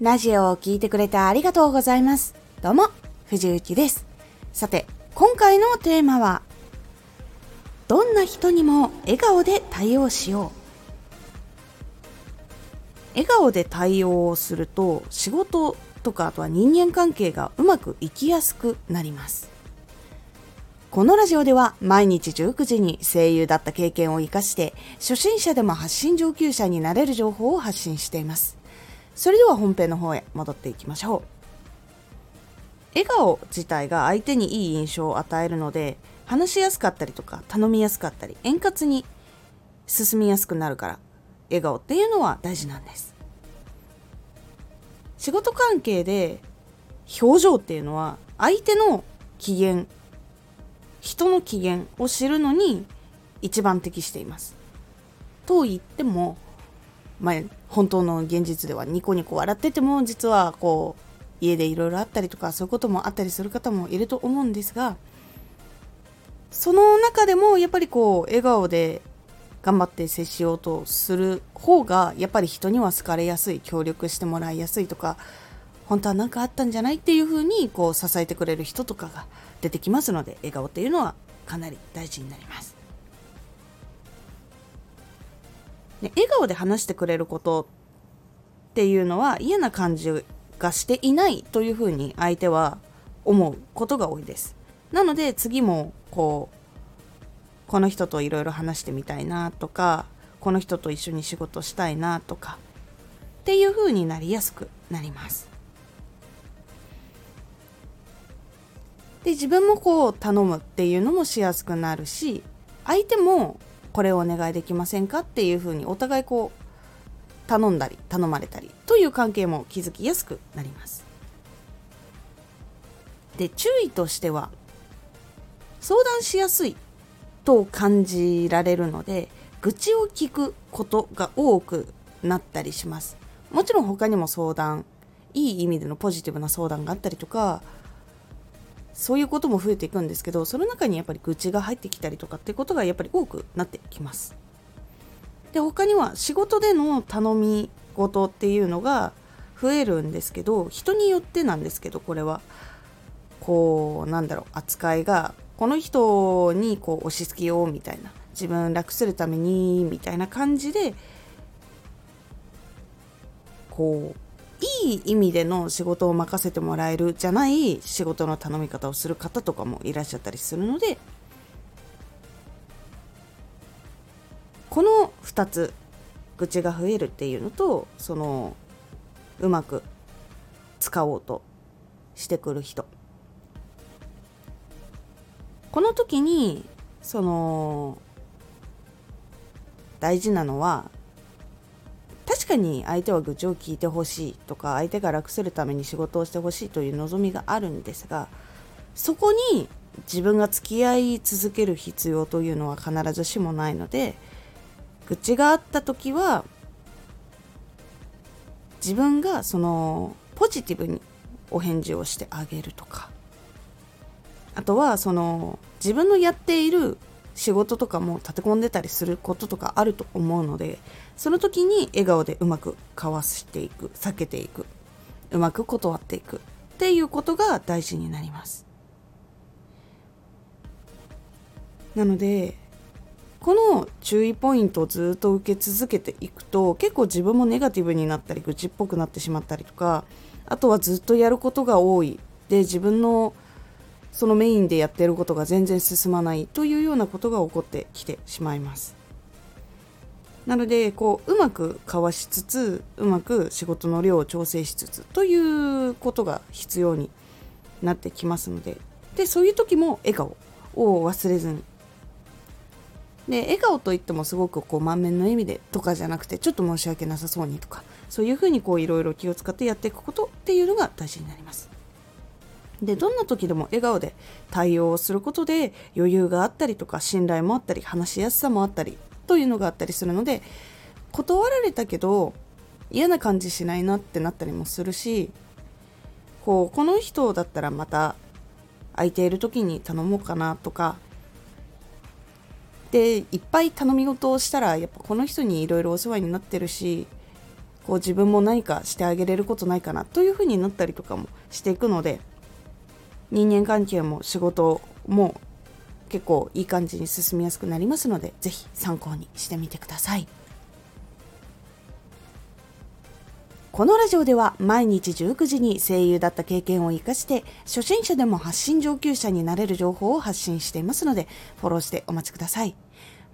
ラジオを聴いてくれてありがとうございます。どうも、藤幸です。さて、今回のテーマは、どんな人にも笑顔で対応しよう。笑顔で対応をすると、仕事とかあとは人間関係がうまくいきやすくなります。このラジオでは毎日19時に声優だった経験を活かして初心者でも発信上級者になれる情報を発信しています。それでは本編の方へ戻っていきましょう。笑顔自体が相手にいい印象を与えるので話しやすかったりとか頼みやすかったり円滑に進みやすくなるから笑顔っていうのは大事なんです。仕事関係で表情っていうのは相手の機嫌人の機嫌を知るのに一番適しています。と言ってもまあ、本当の現実ではニコニコ笑ってても実はこう家でいろいろあったりとかそういうこともあったりする方もいると思うんですがその中でもやっぱりこう笑顔で頑張って接しようとする方がやっぱり人には好かれやすい協力してもらいやすいとか本当は何かあったんじゃないっていうふうにこう支えてくれる人とかが出てきますので笑顔っていうのはかなり大事になります。ね、笑顔で話してくれることっていうのは嫌な感じがしていないというふうに相手は思うことが多いです。なので次もこうこの人といろいろ話してみたいなとかこの人と一緒に仕事したいなとかっていうふうになりやすくなります。で自分もこう頼むっていうのもしやすくなるし相手もこれをお願いできませんかっていうふうにお互いこう頼んだり頼まれたりという関係も築きやすくなります。で注意としては相談しやすいと感じられるので愚痴を聞くことが多くなったりします。もちろん他にも相談いい意味でのポジティブな相談があったりとかそういうことも増えていくんですけどその中にやっぱり愚痴が入ってきたりとかっていうことがやっぱり多くなってきます。で他には仕事での頼み事っていうのが増えるんですけど人によってなんですけどこれはこうなんだろう扱いがこの人にこう押し付けようみたいな自分楽するためにみたいな感じでこういい意味での仕事を任せてもらえるじゃない仕事の頼み方をする方とかもいらっしゃったりするのでこの2つ愚痴が増えるっていうのとそのうまく使おうとしてくる人。この時にその大事なのはかに相手は愚痴を聞いてほしいとか相手が楽するために仕事をしてほしいという望みがあるんですがそこに自分が付き合い続ける必要というのは必ずしもないので愚痴があった時は自分がそのポジティブにお返事をしてあげるとかあとはその自分のやっている仕事とかも立て込んでたりすることとかあると思うのでその時に笑顔でうまくかわしていく避けていくうまく断っていくっていうことが大事になります。なのでこの注意ポイントをずっと受け続けていくと結構自分もネガティブになったり愚痴っぽくなってしまったりとかあとはずっとやることが多い。で自分のそのメインでやってることが全然進まないというようなことが起こってきてしまいます。なのでこううまくかわしつつうまく仕事の量を調整しつつということが必要になってきますのででそういう時も笑顔を忘れずにで笑顔といってもすごくこう満面の笑みでとかじゃなくてちょっと申し訳なさそうにとかそういうふうにいろいろ気を使ってやっていくことっていうのが大事になります。でどんな時でも笑顔で対応をすることで余裕があったりとか信頼もあったり話しやすさもあったりというのがあったりするので断られたけど嫌な感じしないなってなったりもするしこうこの人だったらまた空いている時に頼もうかなとかでいっぱい頼み事をしたらやっぱこの人にいろいろお世話になってるしこう自分も何かしてあげれることないかなというふうになったりとかもしていくので人間関係も仕事も結構いい感じに進みやすくなりますので是非参考にしてみてください。このラジオでは毎日19時に声優だった経験を生かして初心者でも発信上級者になれる情報を発信していますのでフォローしてお待ちください。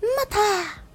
また。